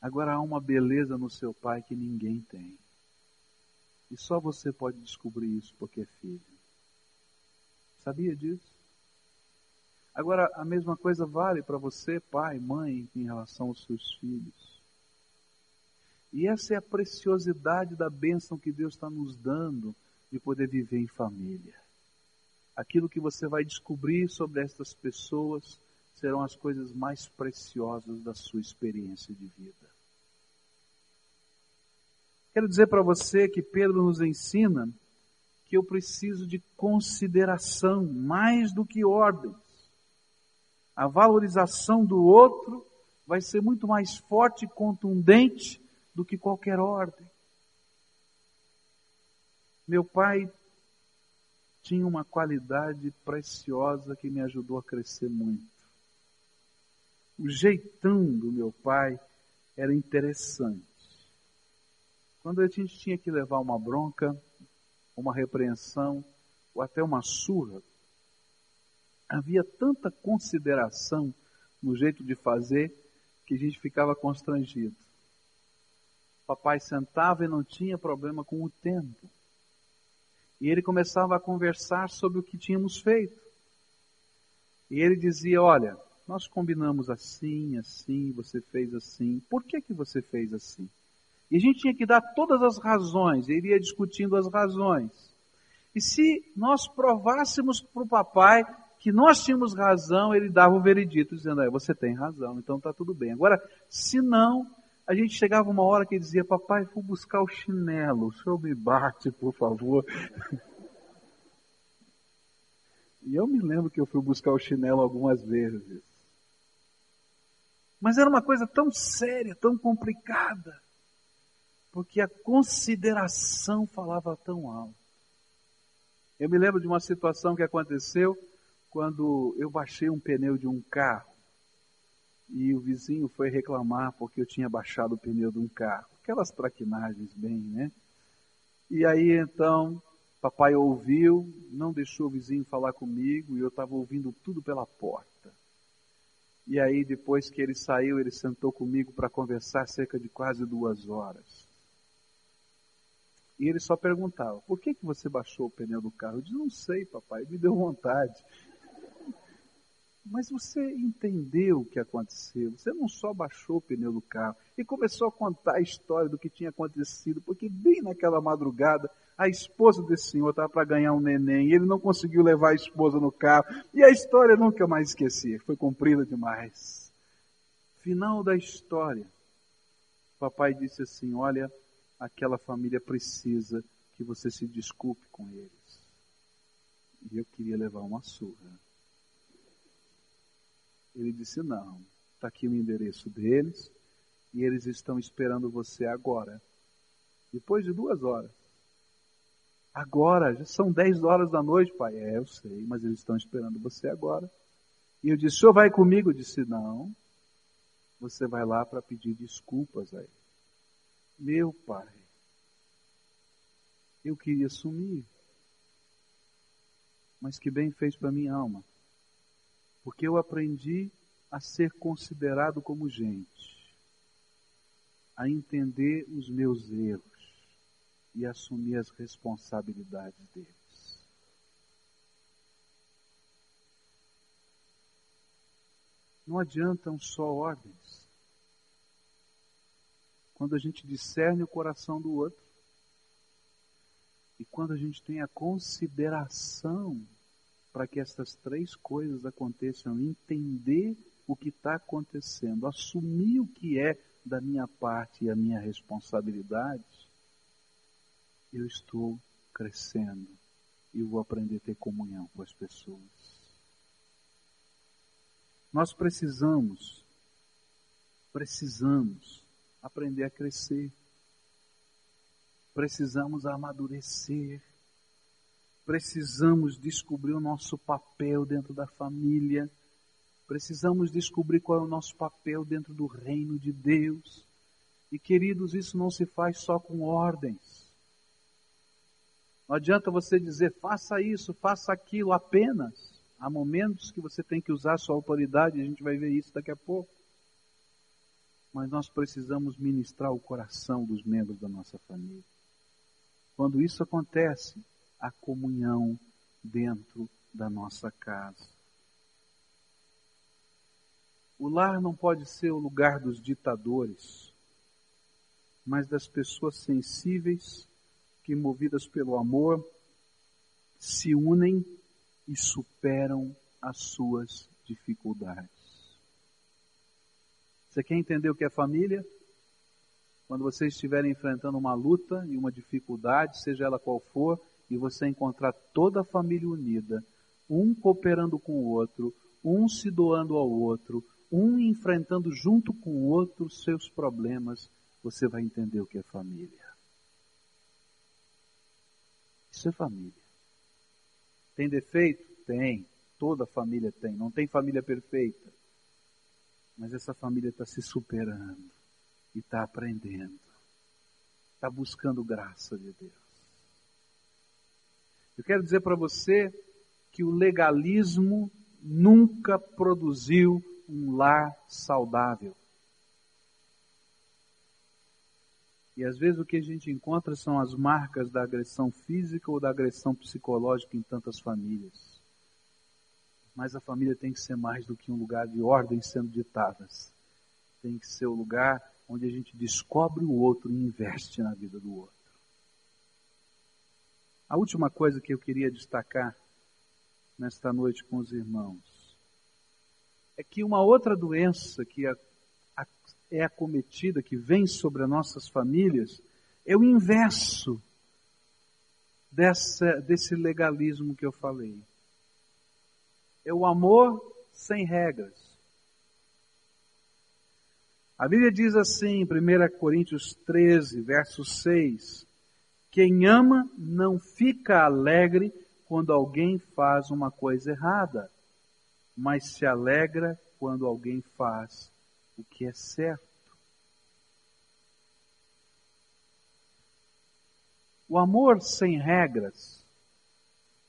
Agora há uma beleza no seu pai que ninguém tem. E só você pode descobrir isso porque é filho. Sabia disso? Agora, a mesma coisa vale para você, pai, mãe, em relação aos seus filhos. E essa é a preciosidade da bênção que Deus está nos dando de poder viver em família. Aquilo que você vai descobrir sobre estas pessoas serão as coisas mais preciosas da sua experiência de vida. Quero dizer para você que Pedro nos ensina que eu preciso de consideração mais do que ordens. A valorização do outro vai ser muito mais forte e contundente do que qualquer ordem. Meu pai tinha uma qualidade preciosa que me ajudou a crescer muito. O jeitão do meu pai era interessante. Quando a gente tinha que levar uma bronca, uma repreensão ou até uma surra, havia tanta consideração no jeito de fazer que a gente ficava constrangido. Papai sentava e não tinha problema com o tempo. E ele começava a conversar sobre o que tínhamos feito. E ele dizia: Olha, nós combinamos assim, assim, você fez assim. Por que, que você fez assim? E a gente tinha que dar todas as razões, ele iria discutindo as razões. E se nós provássemos para o papai que nós tínhamos razão, ele dava o veredito, dizendo, ah, você tem razão, então está tudo bem. Agora, se não, a gente chegava uma hora que dizia, papai, vou buscar o chinelo, o senhor me bate, por favor. [laughs] E eu me lembro que eu fui buscar o chinelo algumas vezes. Mas era uma coisa tão séria, tão complicada, porque a consideração falava tão alto. Eu me lembro de uma situação que aconteceu quando eu baixei um pneu de um carro e o vizinho foi reclamar porque eu tinha baixado o pneu de um carro. Aquelas traquinagens bem, né? E aí então, papai ouviu, não deixou o vizinho falar comigo e eu estava ouvindo tudo pela porta. E aí depois que ele saiu, ele sentou comigo para conversar cerca de quase duas horas. E ele só perguntava, por que, que você baixou o pneu do carro? Eu disse, não sei, papai, me deu vontade. Mas você entendeu o que aconteceu. Você não só baixou o pneu do carro e começou a contar a história do que tinha acontecido, porque bem naquela madrugada a esposa desse senhor estava para ganhar um neném e ele não conseguiu levar a esposa no carro. E a história nunca mais esqueci, foi comprida demais. Final da história. Papai disse assim: Olha, aquela família precisa que você se desculpe com eles. E eu queria levar uma surra. Ele disse: Não, está aqui o endereço deles e eles estão esperando você agora. Depois de duas horas. Agora, já são dez horas da noite, pai. É, eu sei, mas eles estão esperando você agora. E eu disse: O senhor vai comigo? Eu disse: Não. Você vai lá para pedir desculpas a ele. Meu pai, eu queria sumir. Mas que bem fez para minha alma porque eu aprendi a ser considerado como gente, a entender os meus erros e assumir as responsabilidades deles. Não adiantam só ordens. Quando a gente discerne o coração do outro e quando a gente tem a consideração para que essas três coisas aconteçam, entender o que está acontecendo, assumir o que é da minha parte e a minha responsabilidade, eu estou crescendo e vou aprender a ter comunhão com as pessoas. Nós precisamos, precisamos aprender a crescer. Precisamos amadurecer Precisamos descobrir o nosso papel dentro da família. Precisamos descobrir qual é o nosso papel dentro do reino de Deus. E queridos, isso não se faz só com ordens. Não adianta você dizer faça isso, faça aquilo apenas. Há momentos que você tem que usar sua autoridade, a gente vai ver isso daqui a pouco. Mas nós precisamos ministrar o coração dos membros da nossa família. Quando isso acontece, a comunhão dentro da nossa casa. O lar não pode ser o lugar dos ditadores, mas das pessoas sensíveis que, movidas pelo amor, se unem e superam as suas dificuldades. Você quer entender o que é família? Quando você estiver enfrentando uma luta e uma dificuldade, seja ela qual for, e você encontrar toda a família unida, um cooperando com o outro, um se doando ao outro, um enfrentando junto com o outro seus problemas, você vai entender o que é família. Isso é família. Tem defeito? Tem. Toda família tem. Não tem família perfeita. Mas essa família está se superando e está aprendendo. Está buscando graça de Deus. Eu quero dizer para você que o legalismo nunca produziu um lar saudável. E às vezes o que a gente encontra são as marcas da agressão física ou da agressão psicológica em tantas famílias. Mas a família tem que ser mais do que um lugar de ordem sendo ditadas. Tem que ser o lugar onde a gente descobre o outro e investe na vida do outro. A última coisa que eu queria destacar nesta noite com os irmãos é que uma outra doença que é acometida, que vem sobre as nossas famílias, é o inverso dessa, desse legalismo que eu falei. É o amor sem regras. A Bíblia diz assim, em 1 Coríntios 13, verso 6, quem ama não fica alegre quando alguém faz uma coisa errada, mas se alegra quando alguém faz o que é certo. O amor sem regras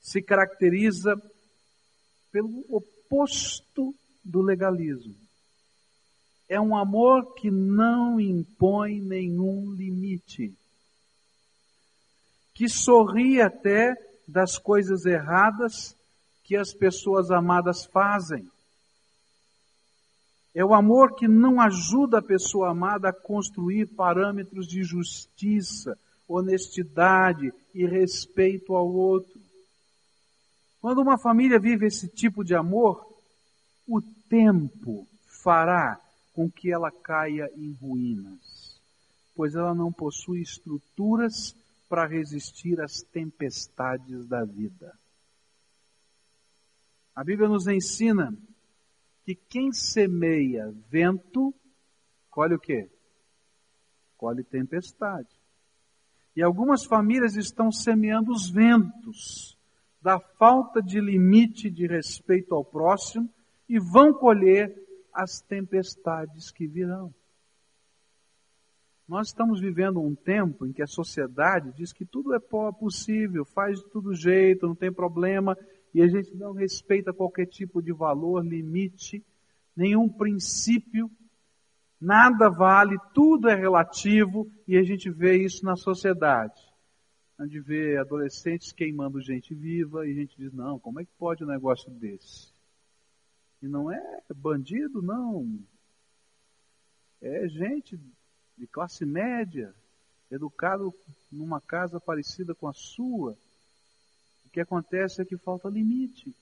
se caracteriza pelo oposto do legalismo. É um amor que não impõe nenhum limite, que sorri até das coisas erradas que as pessoas amadas fazem. É o amor que não ajuda a pessoa amada a construir parâmetros de justiça, honestidade e respeito ao outro. Quando uma família vive esse tipo de amor, o tempo fará com que ela caia em ruínas, pois ela não possui estruturas para resistir às tempestades da vida. A Bíblia nos ensina que quem semeia vento, colhe o quê? Colhe tempestade. E algumas famílias estão semeando os ventos da falta de limite de respeito ao próximo e vão colher as tempestades que virão. Nós estamos vivendo um tempo em que a sociedade diz que tudo é possível, faz de todo jeito, não tem problema, e a gente não respeita qualquer tipo de valor, limite, nenhum princípio, nada vale, tudo é relativo e a gente vê isso na sociedade. A gente vê adolescentes queimando gente viva e a gente diz, não, como é que pode um negócio desse? E não é bandido, não. É gente de classe média, educado numa casa parecida com a sua, que acontece é que falta limite.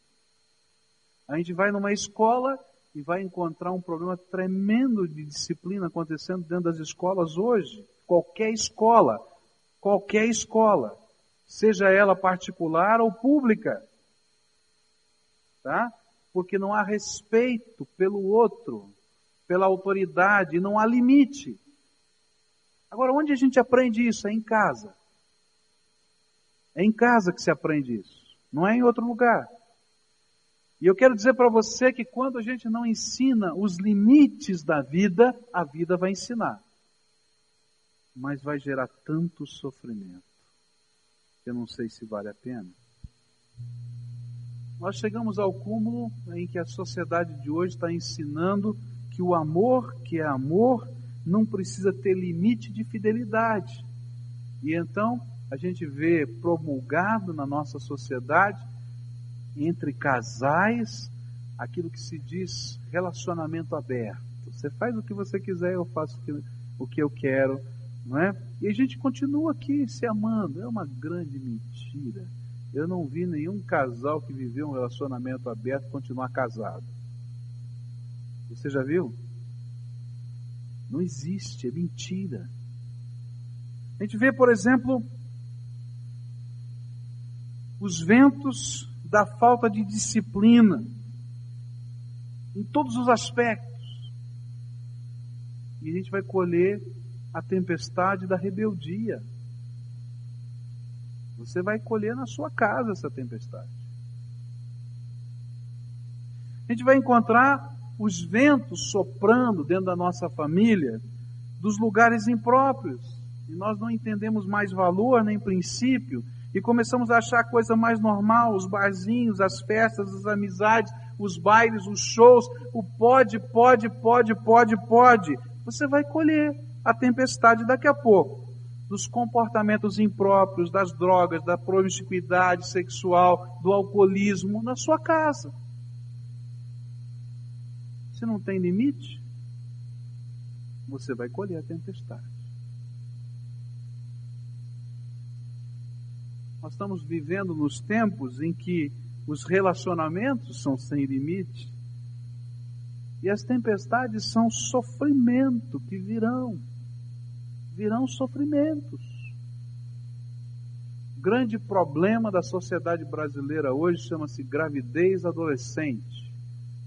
A gente vai numa escola e vai encontrar um problema tremendo de disciplina acontecendo dentro das escolas hoje. Qualquer escola, qualquer escola, seja ela particular ou pública. Tá? Porque não há respeito pelo outro, pela autoridade, não há limite. Agora, onde a gente aprende isso? É em casa. É em casa que se aprende isso, não é em outro lugar. E eu quero dizer para você que quando a gente não ensina os limites da vida, a vida vai ensinar. Mas vai gerar tanto sofrimento. que Eu não sei se vale a pena. Nós chegamos ao cúmulo em que a sociedade de hoje está ensinando que o amor, que é amor, não precisa ter limite de fidelidade. E então a gente vê promulgado na nossa sociedade, entre casais, aquilo que se diz relacionamento aberto. Você faz o que você quiser, eu faço o que, o que eu quero, não é? E a gente continua aqui se amando. É uma grande mentira. Eu não vi nenhum casal que viveu um relacionamento aberto continuar casado. Você já viu? Não existe, é mentira. A gente vê, por exemplo, os ventos da falta de disciplina em todos os aspectos. E a gente vai colher a tempestade da rebeldia. Você vai colher na sua casa essa tempestade. A gente vai encontrar os ventos soprando dentro da nossa família dos lugares impróprios. E nós não entendemos mais valor nem princípio e começamos a achar a coisa mais normal, os barzinhos, as festas, as amizades, os bailes, os shows, o pode, pode, pode, pode, pode. Você vai colher a tempestade daqui a pouco dos comportamentos impróprios, das drogas, da promiscuidade sexual, do alcoolismo na sua casa. Se não tem limite, você vai colher a tempestade. Nós estamos vivendo nos tempos em que os relacionamentos são sem limite e as tempestades são sofrimento que virão virão sofrimentos. O grande problema da sociedade brasileira hoje chama-se gravidez adolescente.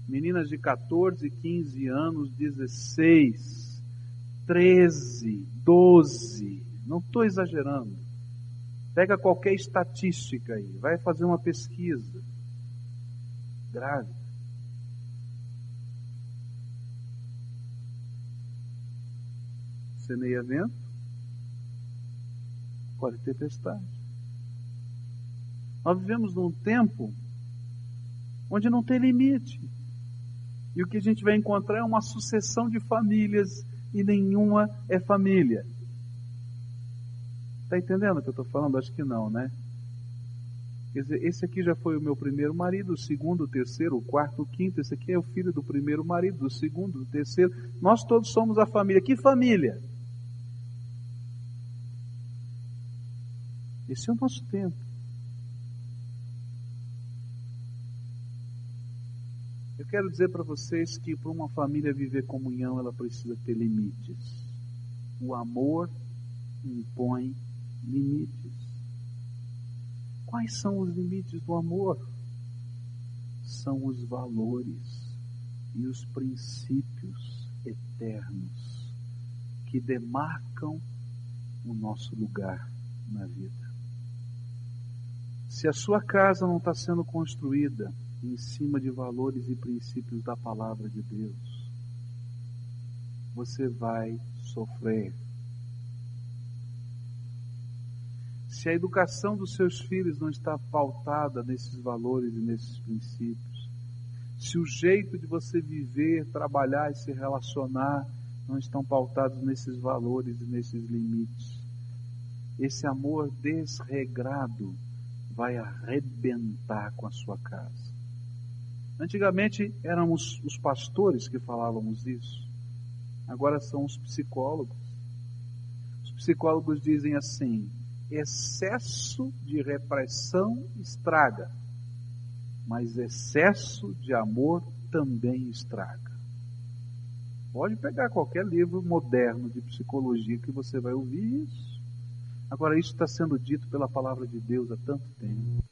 Meninas de 14, 15 anos, 16, 13, 12. Não estou exagerando. Pega qualquer estatística aí, vai fazer uma pesquisa. Grave. semeia vento, pode tempestade. Nós vivemos num tempo onde não tem limite. E o que a gente vai encontrar é uma sucessão de famílias e nenhuma é família. Está entendendo o que eu estou falando? Acho que não, né? Quer dizer, esse aqui já foi o meu primeiro marido, o segundo, o terceiro, o quarto, o quinto. Esse aqui é o filho do primeiro marido, do segundo, do terceiro. Nós todos somos a família. Que família? Esse é o nosso tempo. Eu quero dizer para vocês que para uma família viver comunhão, ela precisa ter limites. O amor impõe limites. Quais são os limites do amor? São os valores e os princípios eternos que demarcam o nosso lugar na vida. Se a sua casa não está sendo construída em cima de valores e princípios da palavra de Deus, você vai sofrer. Se a educação dos seus filhos não está pautada nesses valores e nesses princípios, se o jeito de você viver, trabalhar e se relacionar não estão pautados nesses valores e nesses limites, esse amor desregrado vai arrebentar com a sua casa. Antigamente éramos os pastores que falávamos isso, agora são os psicólogos. Os psicólogos dizem assim: excesso de repressão estraga, mas excesso de amor também estraga. Pode pegar qualquer livro moderno de psicologia que você vai ouvir isso. Agora, isso está sendo dito pela palavra de Deus há tanto tempo.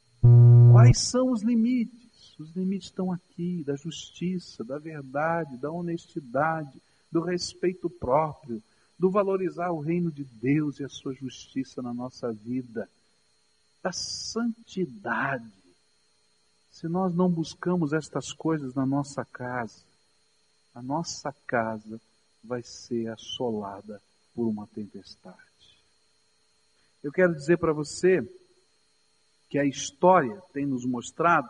Quais são os limites? Os limites estão aqui, da justiça, da verdade, da honestidade, do respeito próprio, do valorizar o reino de Deus e a sua justiça na nossa vida, da santidade. Se nós não buscamos estas coisas na nossa casa, a nossa casa vai ser assolada por uma tempestade. Eu quero dizer para você que a história tem nos mostrado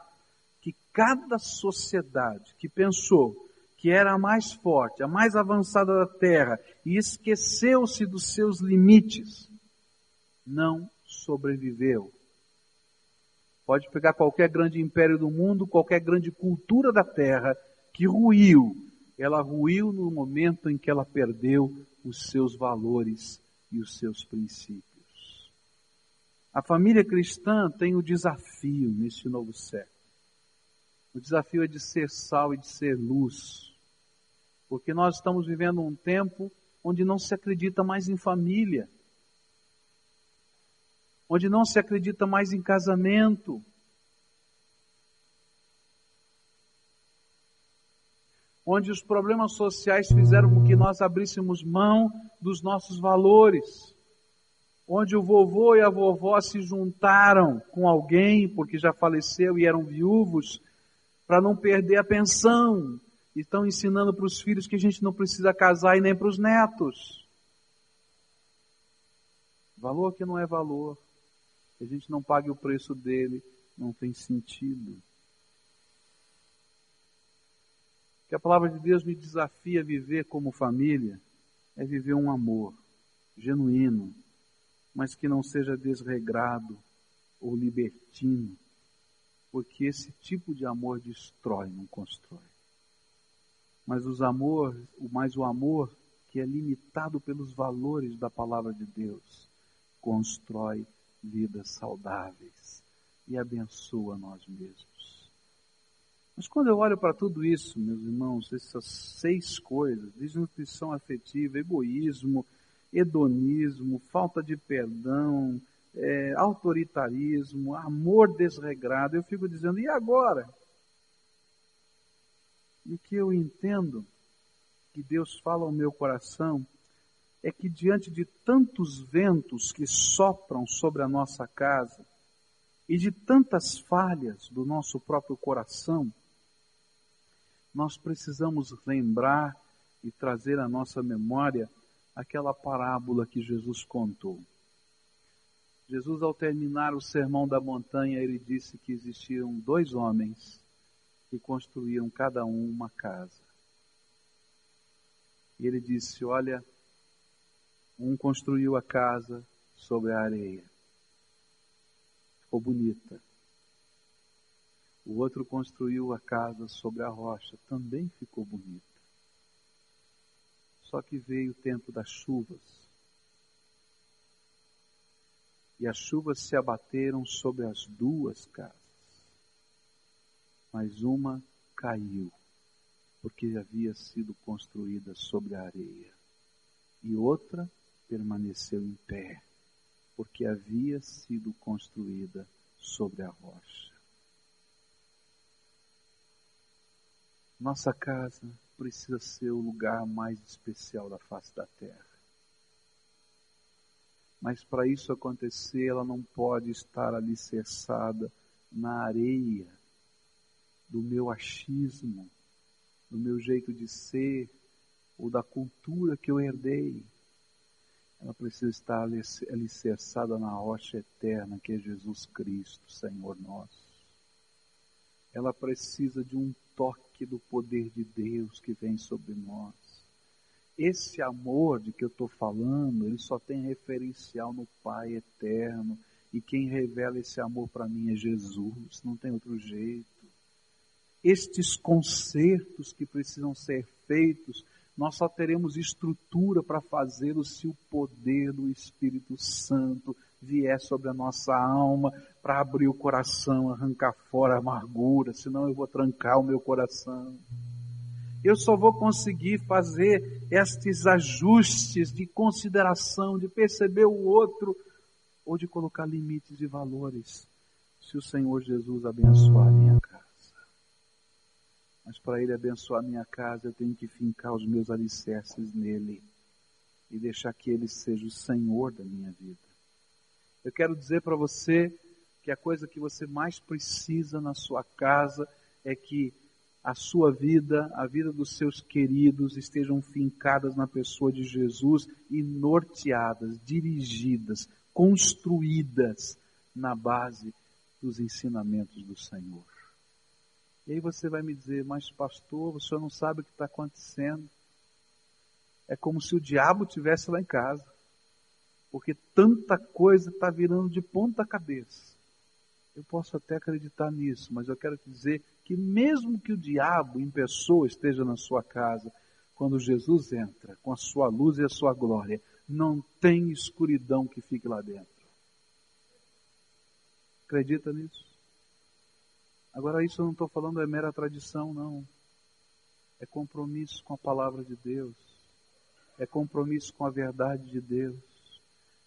que cada sociedade que pensou que era a mais forte, a mais avançada da Terra e esqueceu-se dos seus limites, não sobreviveu. Pode pegar qualquer grande império do mundo, qualquer grande cultura da Terra que ruiu. Ela ruiu no momento em que ela perdeu os seus valores e os seus princípios. A família cristã tem o desafio neste novo século. O desafio é de ser sal e de ser luz. Porque nós estamos vivendo um tempo onde não se acredita mais em família. Onde não se acredita mais em casamento. Onde os problemas sociais fizeram com que nós abríssemos mão dos nossos valores onde o vovô e a vovó se juntaram com alguém porque já faleceu e eram viúvos para não perder a pensão. E estão ensinando para os filhos que a gente não precisa casar e nem para os netos. Valor que não é valor, que a gente não pague o preço dele, não tem sentido. que a palavra de Deus me desafia a viver como família é viver um amor genuíno, mas que não seja desregrado ou libertino, porque esse tipo de amor destrói, não constrói. Mas os amor, mais o amor que é limitado pelos valores da palavra de Deus, constrói vidas saudáveis e abençoa nós mesmos. Mas quando eu olho para tudo isso, meus irmãos, essas seis coisas, desnutrição afetiva, egoísmo, hedonismo, falta de perdão, é, autoritarismo, amor desregrado, eu fico dizendo, e agora? E o que eu entendo que Deus fala ao meu coração é que diante de tantos ventos que sopram sobre a nossa casa e de tantas falhas do nosso próprio coração, nós precisamos lembrar e trazer à nossa memória aquela parábola que Jesus contou. Jesus, ao terminar o sermão da montanha, ele disse que existiam dois homens que construíam cada um uma casa. E ele disse: Olha, um construiu a casa sobre a areia. Ficou bonita. O outro construiu a casa sobre a rocha. Também ficou bonita. Só que veio o tempo das chuvas. E as chuvas se abateram sobre as duas casas mas uma caiu, porque havia sido construída sobre a areia, e outra permaneceu em pé, porque havia sido construída sobre a rocha. Nossa casa precisa ser o lugar mais especial da face da terra. Mas para isso acontecer, ela não pode estar alicerçada na areia do meu achismo, do meu jeito de ser, ou da cultura que eu herdei. Ela precisa estar alicerçada na rocha eterna que é Jesus Cristo, Senhor nosso. Ela precisa de um toque do poder de Deus que vem sobre nós. Esse amor de que eu estou falando, ele só tem referencial no Pai eterno. E quem revela esse amor para mim é Jesus, não tem outro jeito estes concertos que precisam ser feitos, nós só teremos estrutura para fazê-los se o poder do Espírito Santo vier sobre a nossa alma para abrir o coração, arrancar fora a amargura, senão eu vou trancar o meu coração. Eu só vou conseguir fazer estes ajustes de consideração, de perceber o outro ou de colocar limites e valores, se o Senhor Jesus abençoar a minha casa. Mas para Ele abençoar a minha casa, eu tenho que fincar os meus alicerces nele e deixar que Ele seja o Senhor da minha vida. Eu quero dizer para você que a coisa que você mais precisa na sua casa é que a sua vida, a vida dos seus queridos estejam fincadas na pessoa de Jesus e norteadas, dirigidas, construídas na base dos ensinamentos do Senhor. E aí você vai me dizer, mas pastor, você não sabe o que está acontecendo. É como se o diabo tivesse lá em casa. Porque tanta coisa está virando de ponta cabeça. Eu posso até acreditar nisso, mas eu quero te dizer que mesmo que o diabo em pessoa esteja na sua casa, quando Jesus entra com a sua luz e a sua glória, não tem escuridão que fique lá dentro. Acredita nisso? Agora, isso eu não estou falando é mera tradição, não. É compromisso com a palavra de Deus. É compromisso com a verdade de Deus.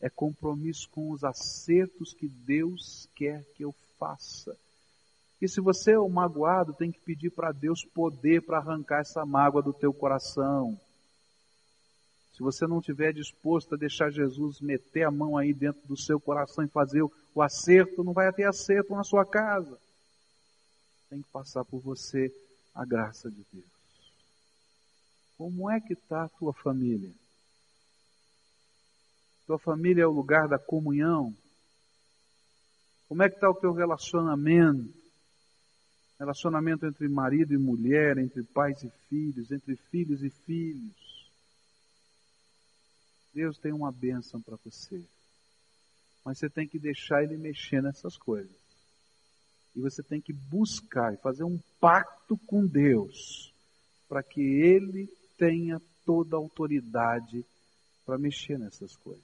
É compromisso com os acertos que Deus quer que eu faça. E se você é um magoado, tem que pedir para Deus poder para arrancar essa mágoa do teu coração. Se você não estiver disposto a deixar Jesus meter a mão aí dentro do seu coração e fazer o acerto, não vai ter acerto na sua casa tem que passar por você a graça de Deus. Como é que está a tua família? Tua família é o lugar da comunhão? Como é que está o teu relacionamento? Relacionamento entre marido e mulher, entre pais e filhos, entre filhos e filhos. Deus tem uma bênção para você. Mas você tem que deixar Ele mexer nessas coisas. E você tem que buscar e fazer um pacto com Deus para que Ele tenha toda a autoridade para mexer nessas coisas.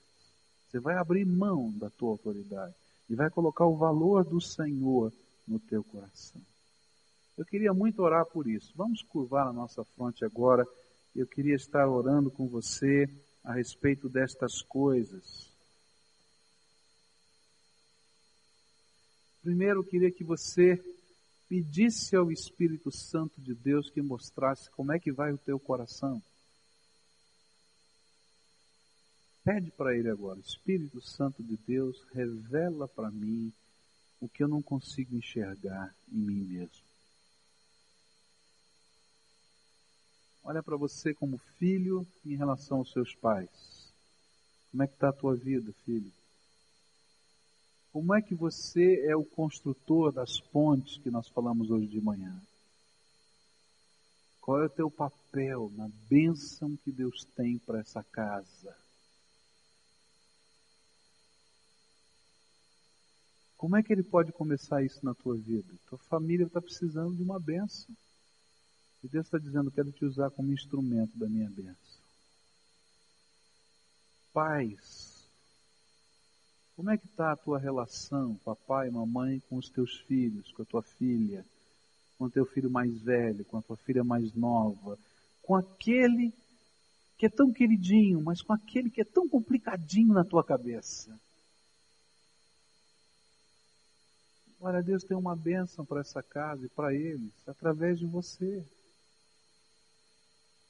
Você vai abrir mão da tua autoridade e vai colocar o valor do Senhor no teu coração. Eu queria muito orar por isso. Vamos curvar a nossa fronte agora. Eu queria estar orando com você a respeito destas coisas. Primeiro, eu queria que você pedisse ao Espírito Santo de Deus que mostrasse como é que vai o teu coração. Pede para ele agora, Espírito Santo de Deus, revela para mim o que eu não consigo enxergar em mim mesmo. Olha para você como filho em relação aos seus pais. Como é que está a tua vida, filho? Como é que você é o construtor das pontes que nós falamos hoje de manhã? Qual é o teu papel na bênção que Deus tem para essa casa? Como é que ele pode começar isso na tua vida? Tua família está precisando de uma bênção. E Deus está dizendo: quero te usar como instrumento da minha bênção. Pais, como é que está a tua relação, papai, mamãe, com os teus filhos, com a tua filha, com o teu filho mais velho, com a tua filha mais nova, com aquele que é tão queridinho, mas com aquele que é tão complicadinho na tua cabeça? Olha, Deus tem uma bênção para essa casa e para eles, através de você.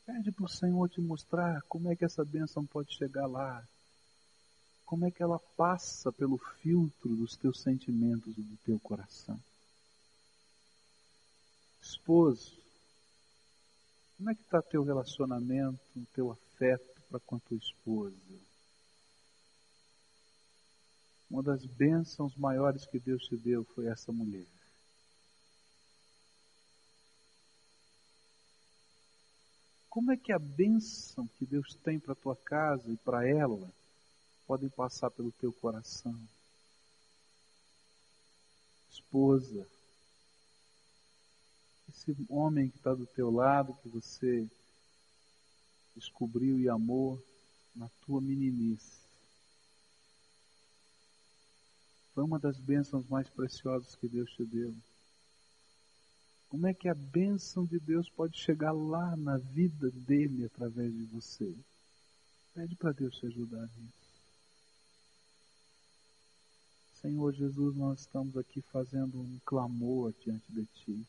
Pede para o Senhor te mostrar como é que essa bênção pode chegar lá. Como é que ela passa pelo filtro dos teus sentimentos e do teu coração. Esposo, como é que está teu relacionamento, teu afeto para com a tua esposa? Uma das bênçãos maiores que Deus te deu foi essa mulher. Como é que a bênção que Deus tem para a tua casa e para ela podem passar pelo teu coração? Esposa, esse homem que está do teu lado, que você descobriu e amou na tua meninice, foi uma das bênçãos mais preciosas que Deus te deu. Como é que a bênção de Deus pode chegar lá na vida dele através de você? Pede para Deus te ajudar nisso. Senhor Jesus, nós estamos aqui fazendo um clamor diante de Ti.